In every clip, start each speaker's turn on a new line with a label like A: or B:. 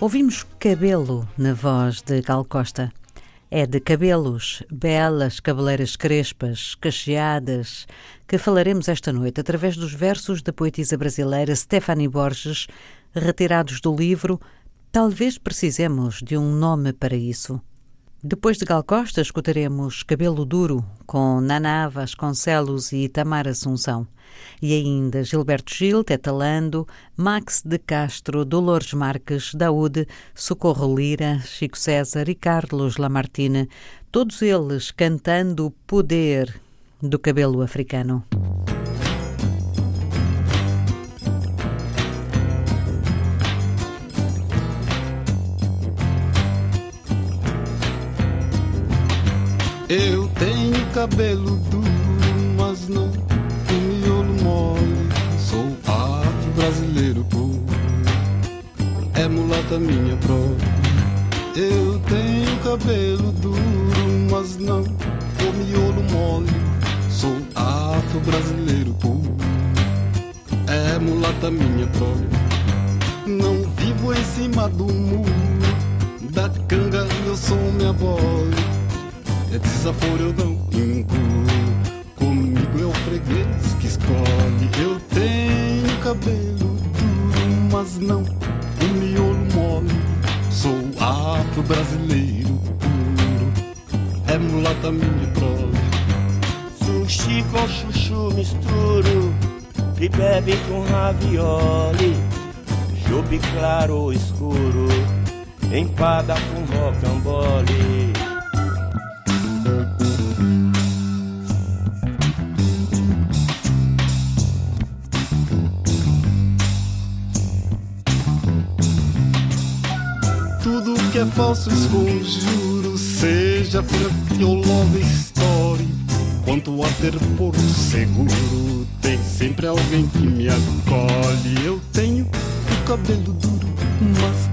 A: Ouvimos Cabelo na voz de Gal Costa. É de cabelos, belas cabeleiras crespas, cacheadas, que falaremos esta noite através dos versos da poetisa brasileira Stephanie Borges, retirados do livro Talvez Precisemos de um Nome para Isso. Depois de Gal Costa, escutaremos Cabelo Duro, com Naná Vasconcelos e Itamar Assunção. E ainda Gilberto Gil, Tetalando, Max de Castro, Dolores Marques, Daúde, Socorro Lira, Chico César e Carlos Lamartine, todos eles cantando o poder do cabelo africano.
B: Eu tenho cabelo duro, mas não o miolo mole. Sou afro-brasileiro puro, é mulata minha própria. Eu tenho cabelo duro, mas não o miolo mole. Sou afro-brasileiro puro, é mulata minha prole. Não vivo em cima do muro, da canga eu sou minha bola. É desaforo eu não incluo, comigo é o freguês que escolhe. Eu tenho cabelo duro, mas não um miolo mole. Sou afro-brasileiro puro, é mulata minha prole.
C: Sushi com chuchu misturo E bebe com ravioli Chope claro ou escuro Empada com rocambole
B: que falso esconjuro, seja love story. Quanto a ter porto seguro, tem sempre alguém que me acolhe. Eu tenho o cabelo duro, mas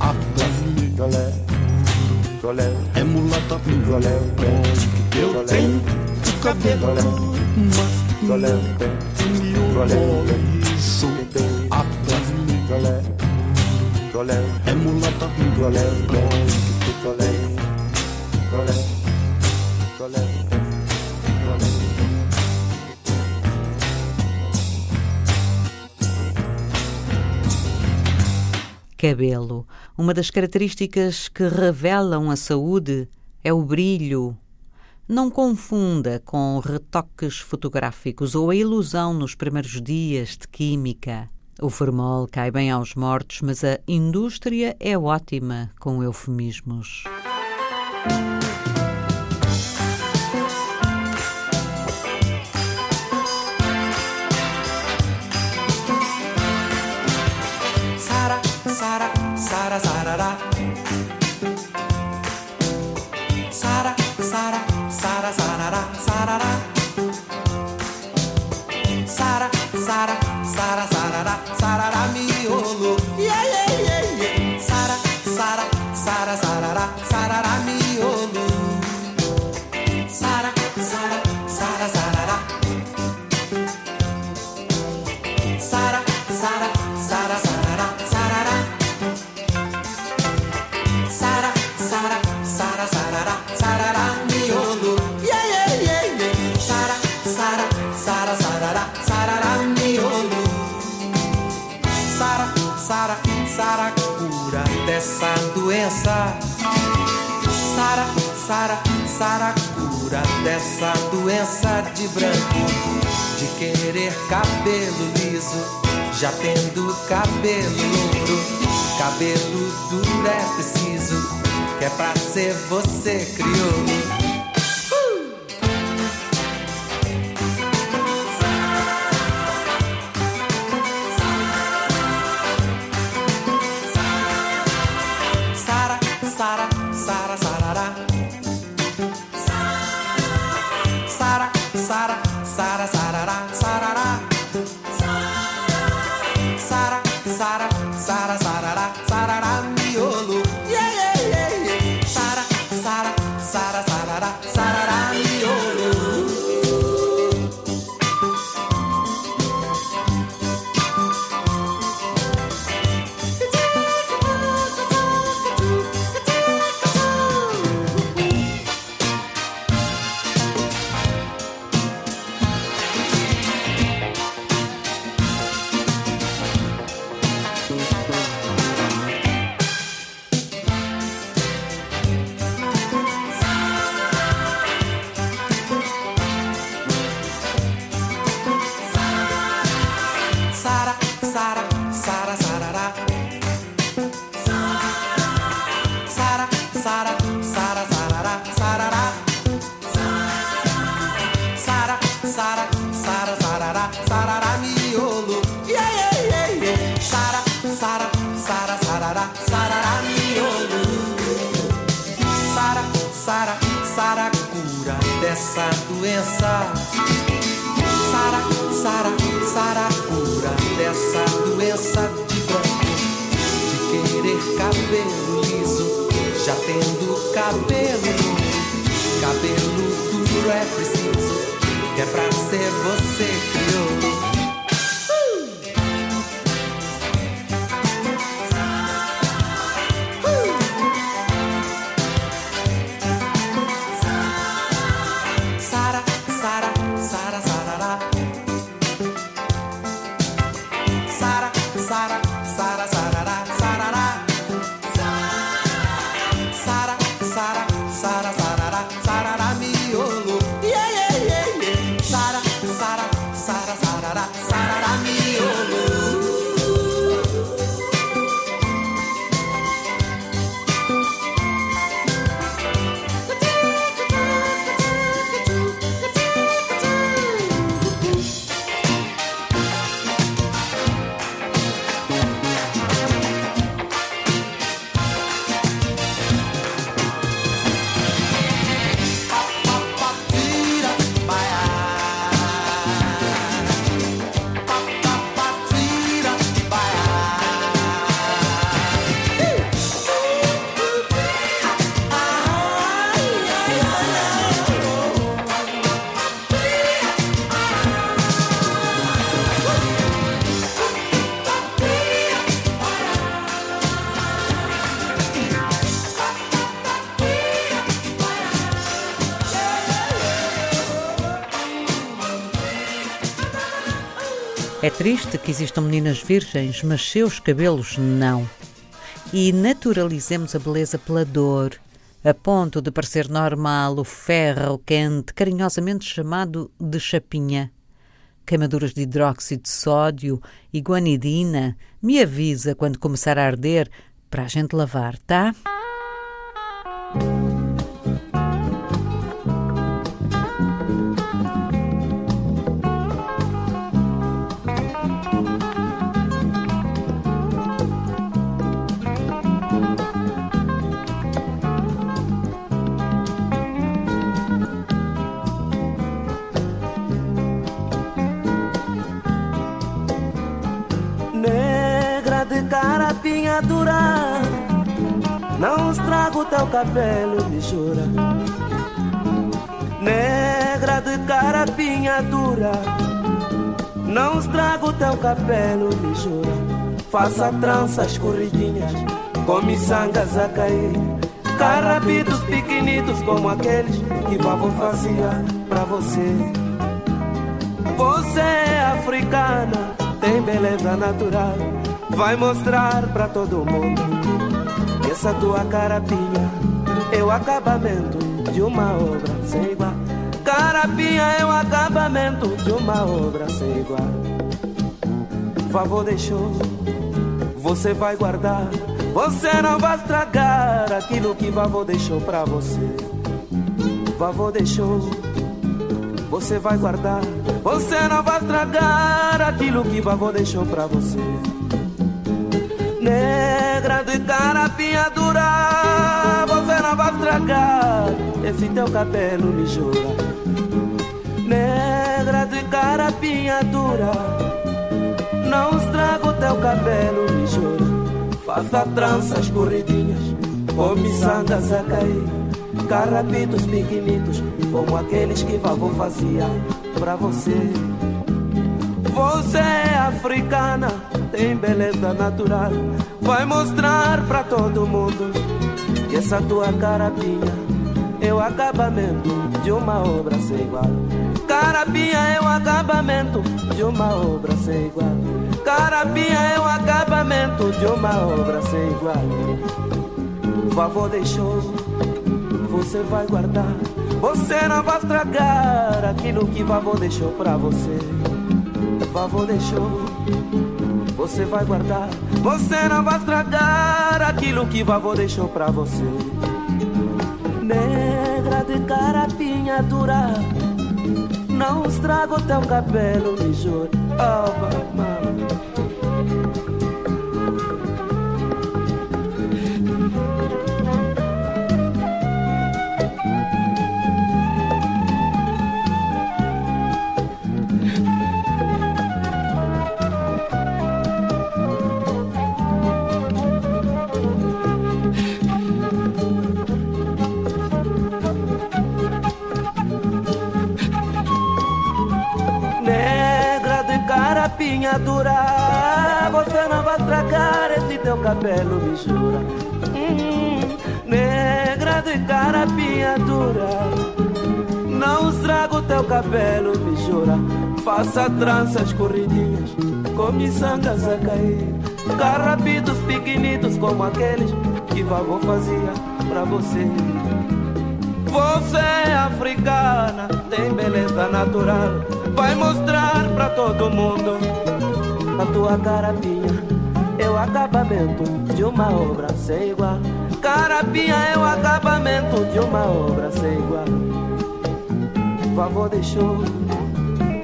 B: afro-brasileiro puro, é mulata. Eu tenho cabelo mas não o miolo mole. Sou afro-brasileiro puro, é mulata Cabelo.
A: Uma das características que revelam a saúde é o brilho. Não confunda com retoques fotográficos ou a ilusão nos primeiros dias de química. O formol cai bem aos mortos, mas a indústria é ótima com eufemismos.
D: Doença. Sara, Sara, Sara, cura dessa doença de branco. De querer cabelo liso, já tendo cabelo louro. Cabelo duro é preciso, que é pra ser você crioulo.
A: Triste que existam meninas virgens, mas seus cabelos não. E naturalizemos a beleza pela dor, a ponto de parecer normal o ferro quente, carinhosamente chamado de chapinha. Queimaduras de hidróxido de sódio e guanidina, me avisa quando começar a arder para a gente lavar, tá?
C: Dura. Não estrago teu cabelo, me jura. Negra de carapinha dura. Não estrago teu cabelo, me jura. Faça tranças corridinhas Com miçangas a cair. Carapitos pequenitos como aqueles Que vovô fazia pra você. Você é africana, tem beleza natural. Vai mostrar pra todo mundo que essa tua carapinha é o acabamento de uma obra sem igual. Carapinha é o acabamento de uma obra sem igual. Favor deixou, você vai guardar. Você não vai estragar aquilo que vovô deixou pra você. Vovô deixou você vai guardar. Você não vai estragar aquilo que vovô deixou pra você. Negra de carapinha dura, você não vai estragar esse teu cabelo me jura. Negra de carapinha dura, não estraga o teu cabelo me jura. Faça tranças corridinhas, com miçangas a cair. Carapitos pequenitos, como aqueles que vovô fazia pra você. Você é africana, tem beleza natural. Vai mostrar pra todo mundo que essa tua carapinha é o acabamento de uma obra sem igual. Carapinha é o acabamento de uma obra sem igual. Carapinha é o acabamento de uma obra sem igual. Vovô deixou você vai guardar. Você não vai estragar aquilo que vovô deixou pra você. Vovô deixou, você vai guardar. Você não vai estragar aquilo que vovô deixou pra você. Negra de carapinha dura, não estraga o teu cabelo, me juro. Oh, mamãe. Cabelo, me jura. Hum, negra de carapinha dura. Não estrago teu cabelo, me jura. Faça tranças corridinhas, com miçangas a cair. Carrapitos pequenitos como aqueles que vovô fazia pra você. Você é africana, tem beleza natural. Vai mostrar pra todo mundo a tua carapinha. Acabamento de uma obra sem igual. Carapinha é o acabamento de uma obra sem igual. Vovô deixou,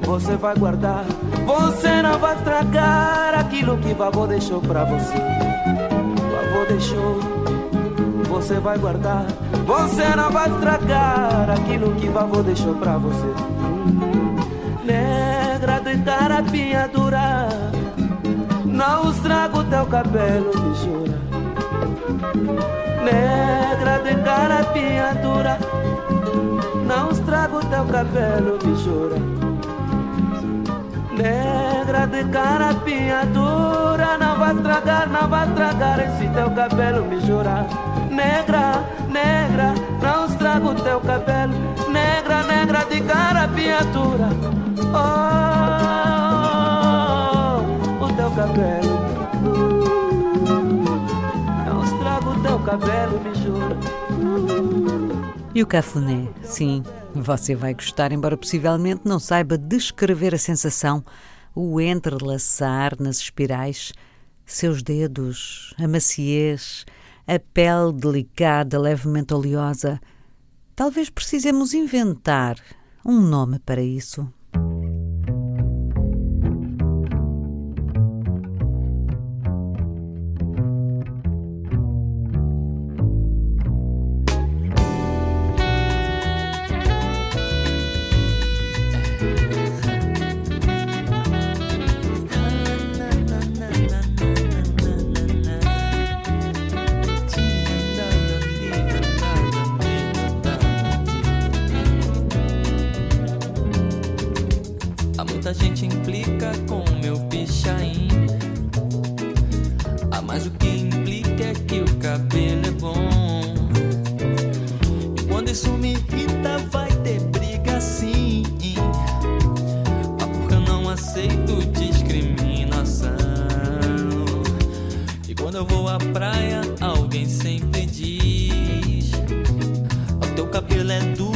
C: você vai guardar. Você não vai estragar aquilo que vovô deixou pra você. Vovô deixou, você vai guardar. Você não vai estragar aquilo que vovô deixou pra você. Negra de carapinha dura, não estrago teu cabelo, me jura. Negra de carapinha dura, não estrago teu cabelo, me jura. Negra de carapinha dura, não vai estragar, não vai estragar esse teu cabelo, me jura. Negra, negra, não estrago teu cabelo. Negra, negra de carapinha dura. Oh, cabelo. Não estrago teu cabelo, me jura.
A: E o cafuné? Sim, você vai gostar, embora possivelmente não saiba descrever a sensação, o entrelaçar nas espirais, seus dedos, a maciez, a pele delicada, levemente oleosa. Talvez precisemos inventar um nome para isso.
E: Eu vou à praia, alguém sempre diz: O teu cabelo é duro,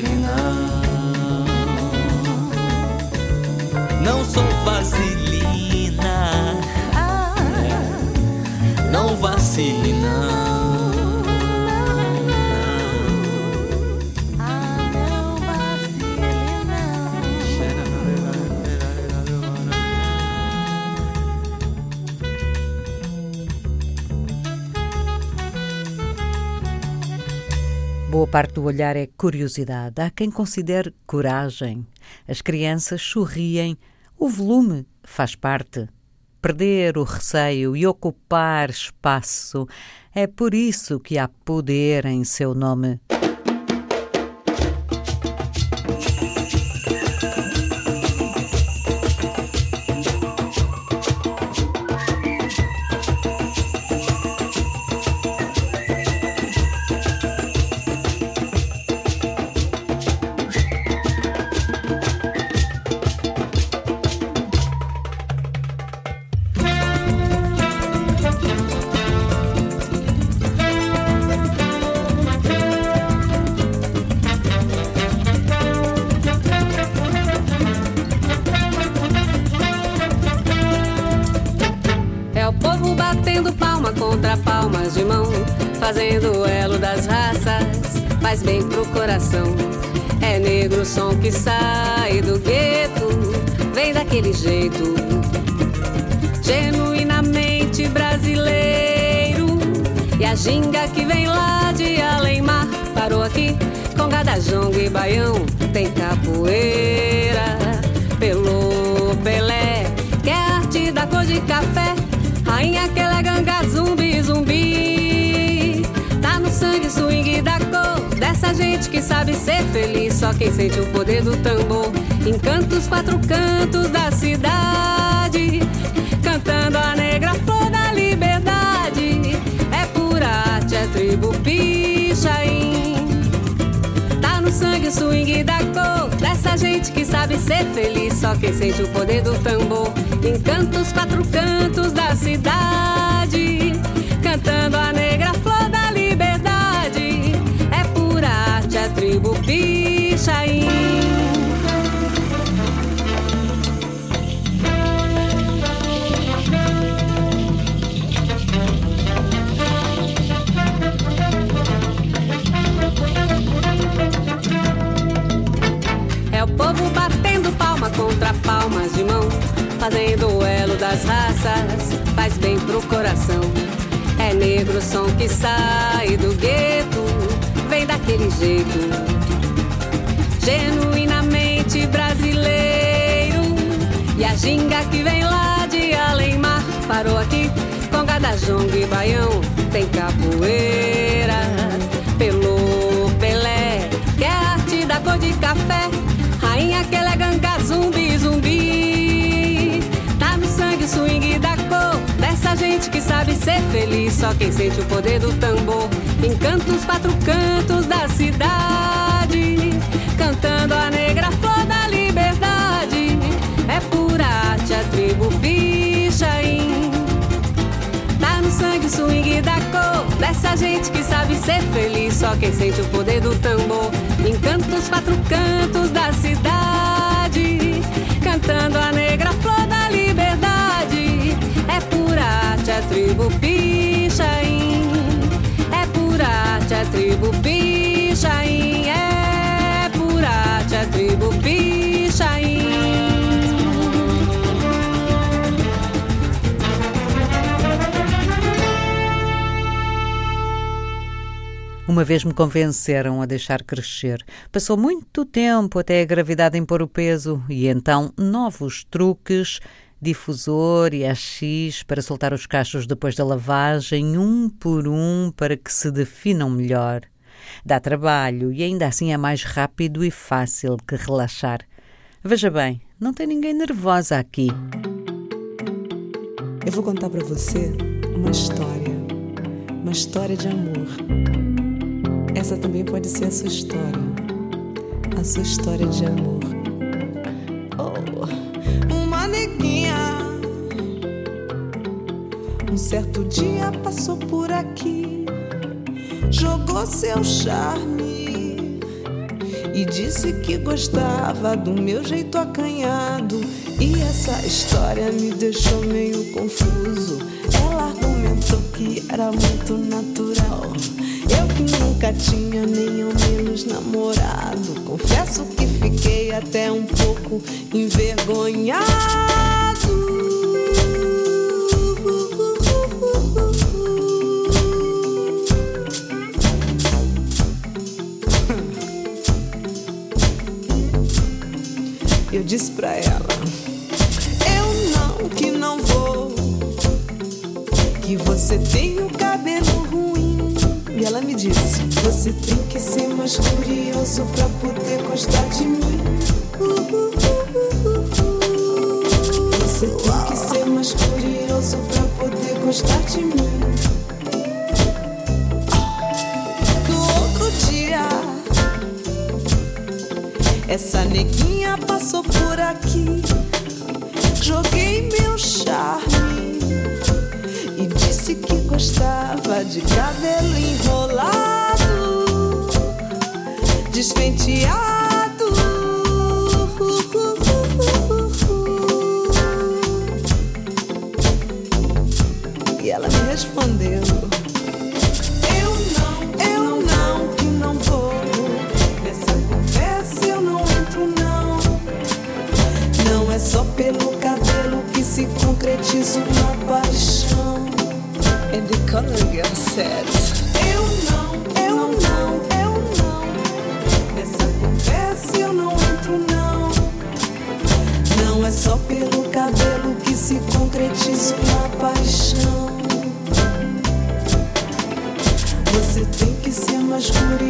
E: não. Não sou vaselina.
C: Ah. Não
E: vacile, não.
A: Boa parte do olhar é curiosidade. Há quem considere coragem. As crianças sorriem. O volume faz parte. Perder o receio e ocupar espaço. É por isso que há poder em seu nome.
F: Café. Rainha que ela é ganga zumbi, zumbi. Tá no sangue swing da cor dessa gente que sabe ser feliz. Só quem sente o poder do tambor. Encanta os quatro cantos da cidade. Cantando a negra flor swing da cor. Dessa gente que sabe ser feliz Só quem sente o poder do tambor. Encanta os quatro cantos da cidade Cantando a negra flor palmas de mão, fazendo o elo das raças, faz bem pro coração. É negro o som que sai do gueto, vem daquele jeito, genuinamente brasileiro. E a ginga que vem lá de além-mar, parou aqui com gadajongo e baião, tem capoeira, pelo Pelé, que é a arte da cor de café. Rainha que ela é só quem sente o poder do tambor encanta os quatro cantos da cidade, cantando a negra flor da liberdade. É pura arte a tribo Pichain. Tá no sangue swing da cor dessa gente que sabe ser feliz. Só quem sente o poder do tambor encanta os quatro cantos da cidade, cantando a negra flor da liberdade. É pura arte a tribo Pichain. Tribo Pichain. É pura arte, a tribo Pichain.
A: Uma vez me convenceram a deixar crescer. Passou muito tempo até a gravidade impor o peso e então novos truques, difusor e AX para soltar os cachos depois da lavagem, um por um, para que se definam melhor. Dá trabalho e ainda assim é mais rápido e fácil que relaxar. Veja bem, não tem ninguém nervosa aqui.
G: Eu vou contar pra você uma história. Uma história de amor. Essa também pode ser a sua história. A sua história de amor. Um certo dia passou por aqui. Jogou seu charme. E disse que gostava do meu jeito acanhado. E essa história me deixou meio confuso. Ela argumentou que era muito natural. Eu que nunca tinha nem ao menos namorado. Confesso que fiquei até um pouco envergonhado. Disse pra ela: Eu não, que não vou. Que você tem o cabelo ruim. E ela me disse: Você tem que ser mais curioso pra poder gostar de mim. Você tem que ser mais curioso pra poder gostar de mim. Despenteado. E ela me respondeu. Só pelo cabelo que se concretiza uma paixão. And the color girl said. Se concretiza uma paixão. Você tem que ser mais curioso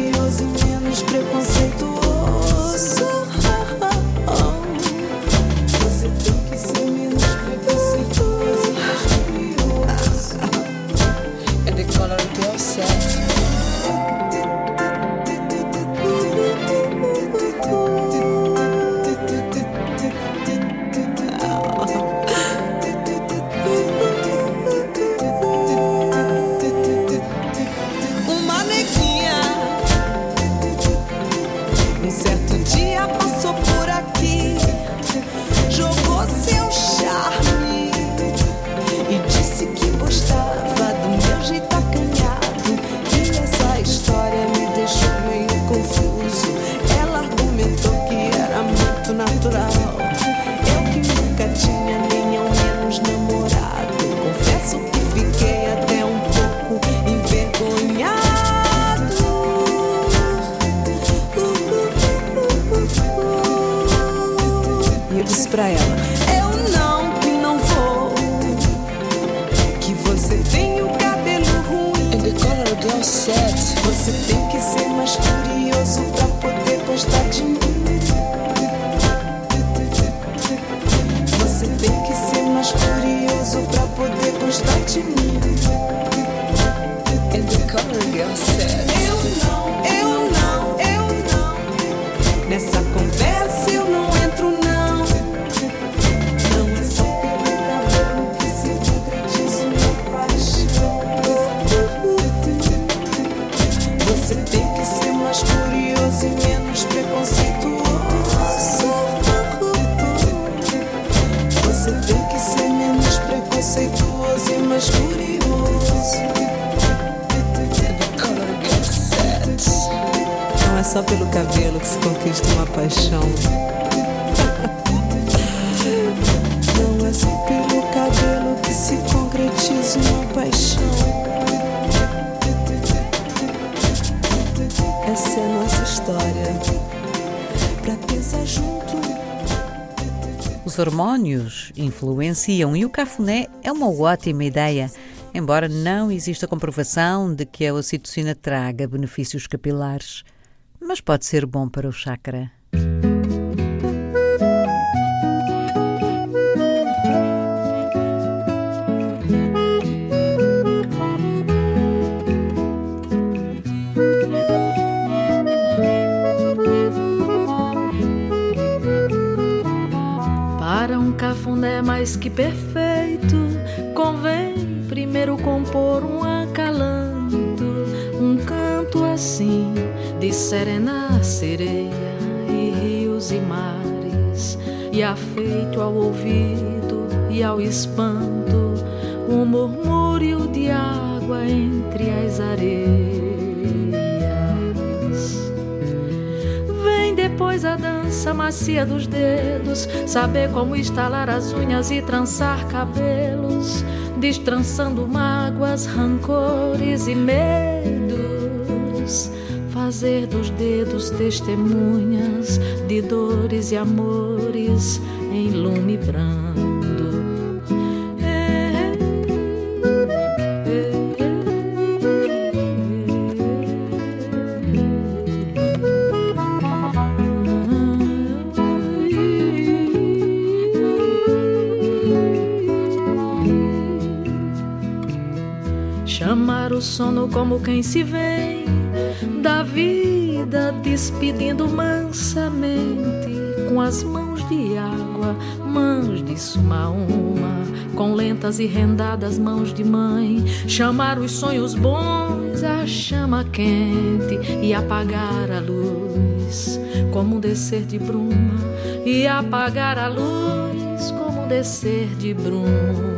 G: Essa é a nossa história. Pra pensar junto.
A: Os hormônios influenciam e o cafuné é uma ótima ideia, embora não exista comprovação de que a ocitocina traga benefícios capilares. Mas pode ser bom para o chakra.
H: Mais que perfeito, convém primeiro compor um acalanto, um canto assim de serenar sereia e rios e mares, e afeito ao ouvido e ao espanto, um murmúrio de água entre as areias. Vem depois a dança macia dos dedos, saber como estalar as unhas e trançar cabelos, destrançando mágoas, rancores e medos. Fazer dos dedos testemunhas de dores e amores em lume brando. Sono como quem se vem da vida, despedindo mansamente com as mãos de água, mãos de suma uma, com lentas e rendadas mãos de mãe. Chamar os sonhos bons à chama quente e apagar a luz, como um descer de bruma, e apagar a luz, como um descer de bruma.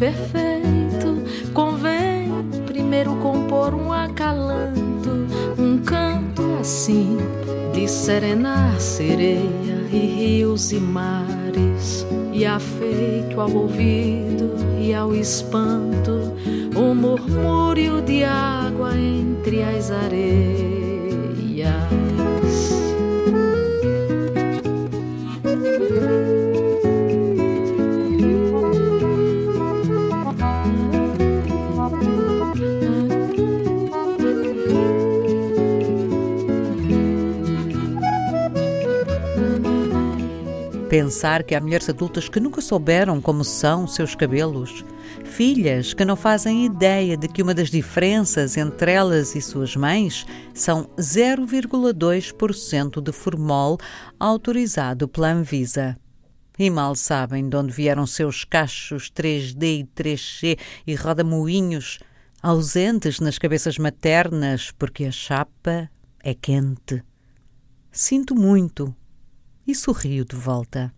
H: Perfeito, convém primeiro compor um acalanto, um canto assim de serenar sereia e rios e mares, e afeito ao ouvido e ao espanto,
A: Pensar que há mulheres adultas que nunca souberam como são seus cabelos, filhas que não fazem ideia de que uma das diferenças entre elas e suas mães são 0,2% de formol autorizado pela Anvisa. E mal sabem de onde vieram seus cachos 3D e 3C e rodamoinhos ausentes nas cabeças maternas porque a chapa é quente. Sinto muito e sorrio de volta.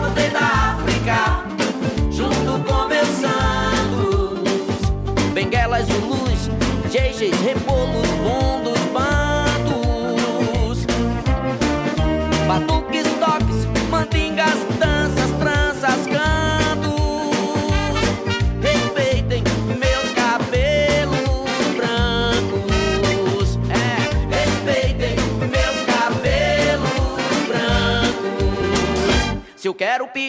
D: Cabelo
I: veio da África, junto com meus santos. Benguelas, Zulus, Jejeis, Rebolos, Bundos, Bandos. Batuques,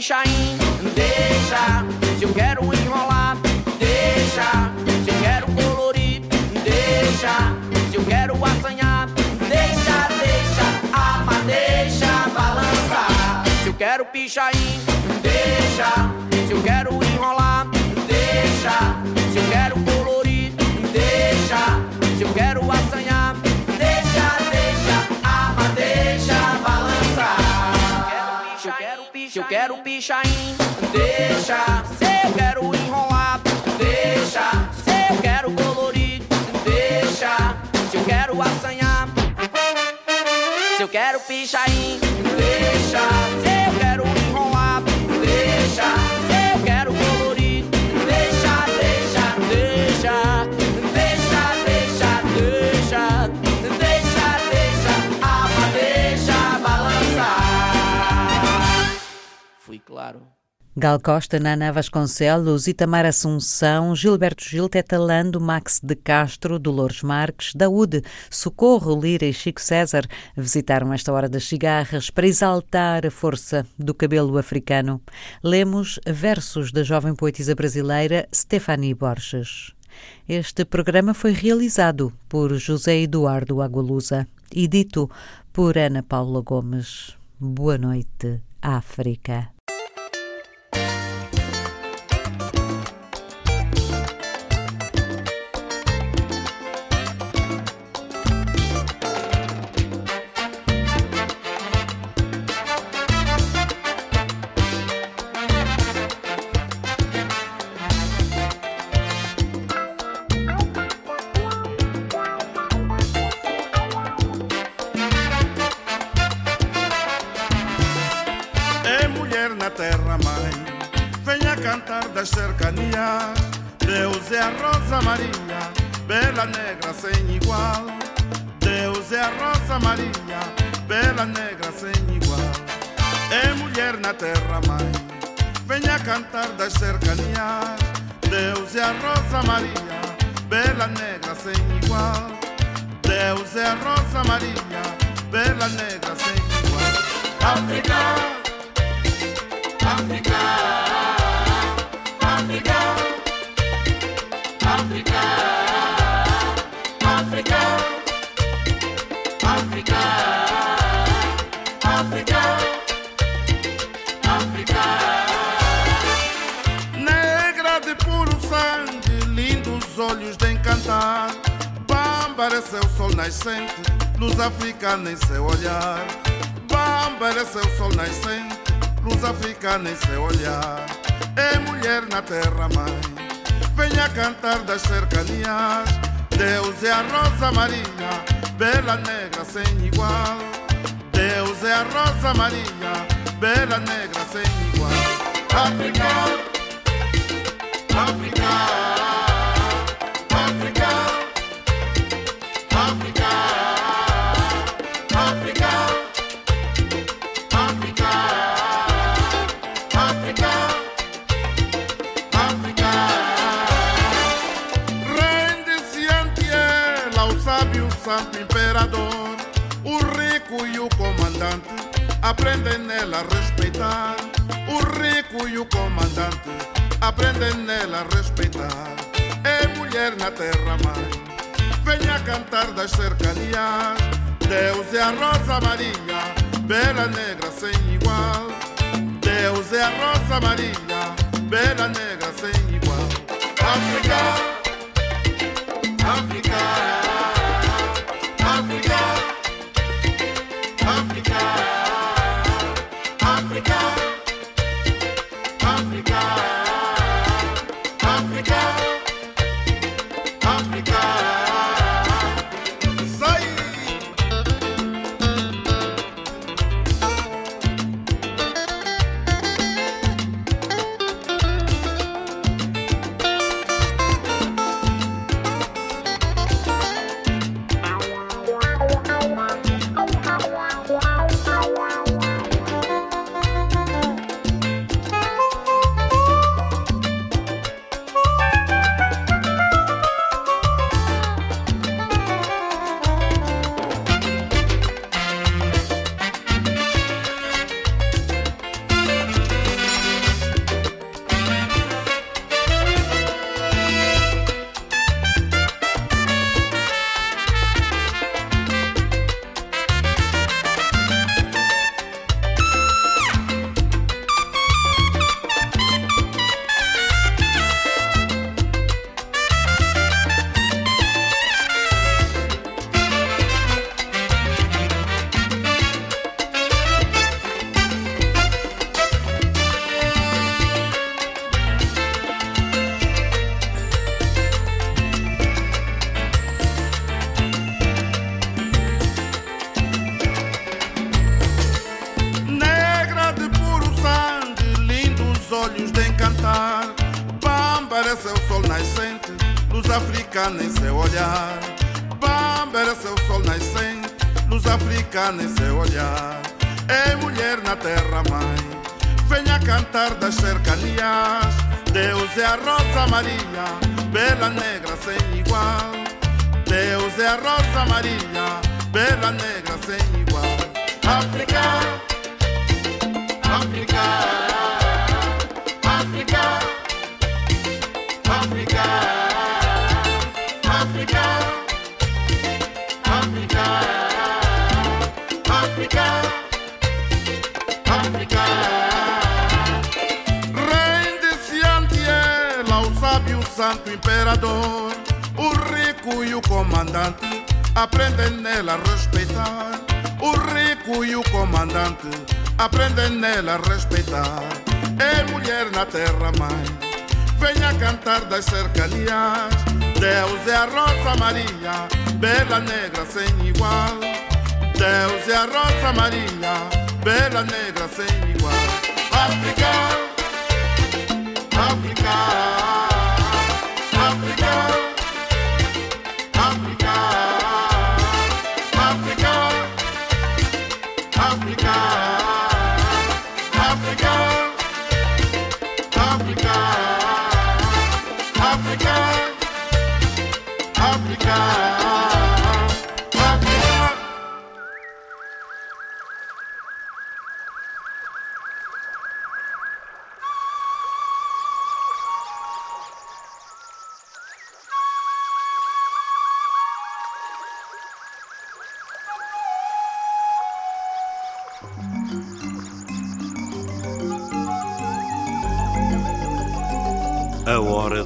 I: pichain, deixa. Se eu quero enrolar, deixa. Se eu quero colorir, deixa. Se eu quero assanhar, deixa, deixa. Ama, deixa balançar. Se eu quero pichain, deixa. Quero pichain, deixa. Se eu quero enrolar, deixa. Se eu quero colorir, deixa. Se eu quero assanhar, se eu quero pichain, deixa. Claro.
A: Gal Costa, Nana Vasconcelos, Itamar Assunção, Gilberto Gil, Tetalando, Max de Castro, Dolores Marques, Daúde, Socorro, Lira e Chico César visitaram esta hora das cigarras para exaltar a força do cabelo africano. Lemos versos da jovem poetisa brasileira Stephanie Borges. Este programa foi realizado por José Eduardo Agualusa e dito por Ana Paula Gomes. Boa noite, África.
J: Bela negra sem igual. Deus é a Rosa Maria, bela negra sem igual. É mulher na terra, mãe. Venha cantar das cercanias. Deus é a Rosa Maria, bela negra sem igual. Deus é a Rosa Maria, bela negra sem igual. África. África, Seu sol nascente, luz africana em seu olhar. Bámbara é seu sol nascente luz africana em seu olhar. É mulher na terra, mãe. Venha cantar das cercanias. Deus é a Rosa Maria, bela negra sem igual. Deus é a Rosa Maria, bela negra sem igual. África, África, rico e o comandante aprendem nela a respeitar. O rico e o comandante aprendem nela a respeitar. É mulher na terra mãe, venha cantar das cercanias. Deus é a Rosa Maria, bela negra sem igual. Deus é a Rosa Maria, bela negra sem igual. África, seu olhar. É mulher na terra mãe, venha cantar das cercanias. Deus é a Rosa Maria, bela negra sem igual. Deus é a Rosa Maria, bela negra sem igual. África, África, África, África, santo imperador, o rico e o comandante aprendem nela a respeitar. O rico e o comandante aprendem nela a respeitar. É mulher na terra mãe, venha cantar das cercanias. Deus é a Rosa Maria, bela negra sem igual. Deus é a Rosa Maria, bela negra sem igual. África, África,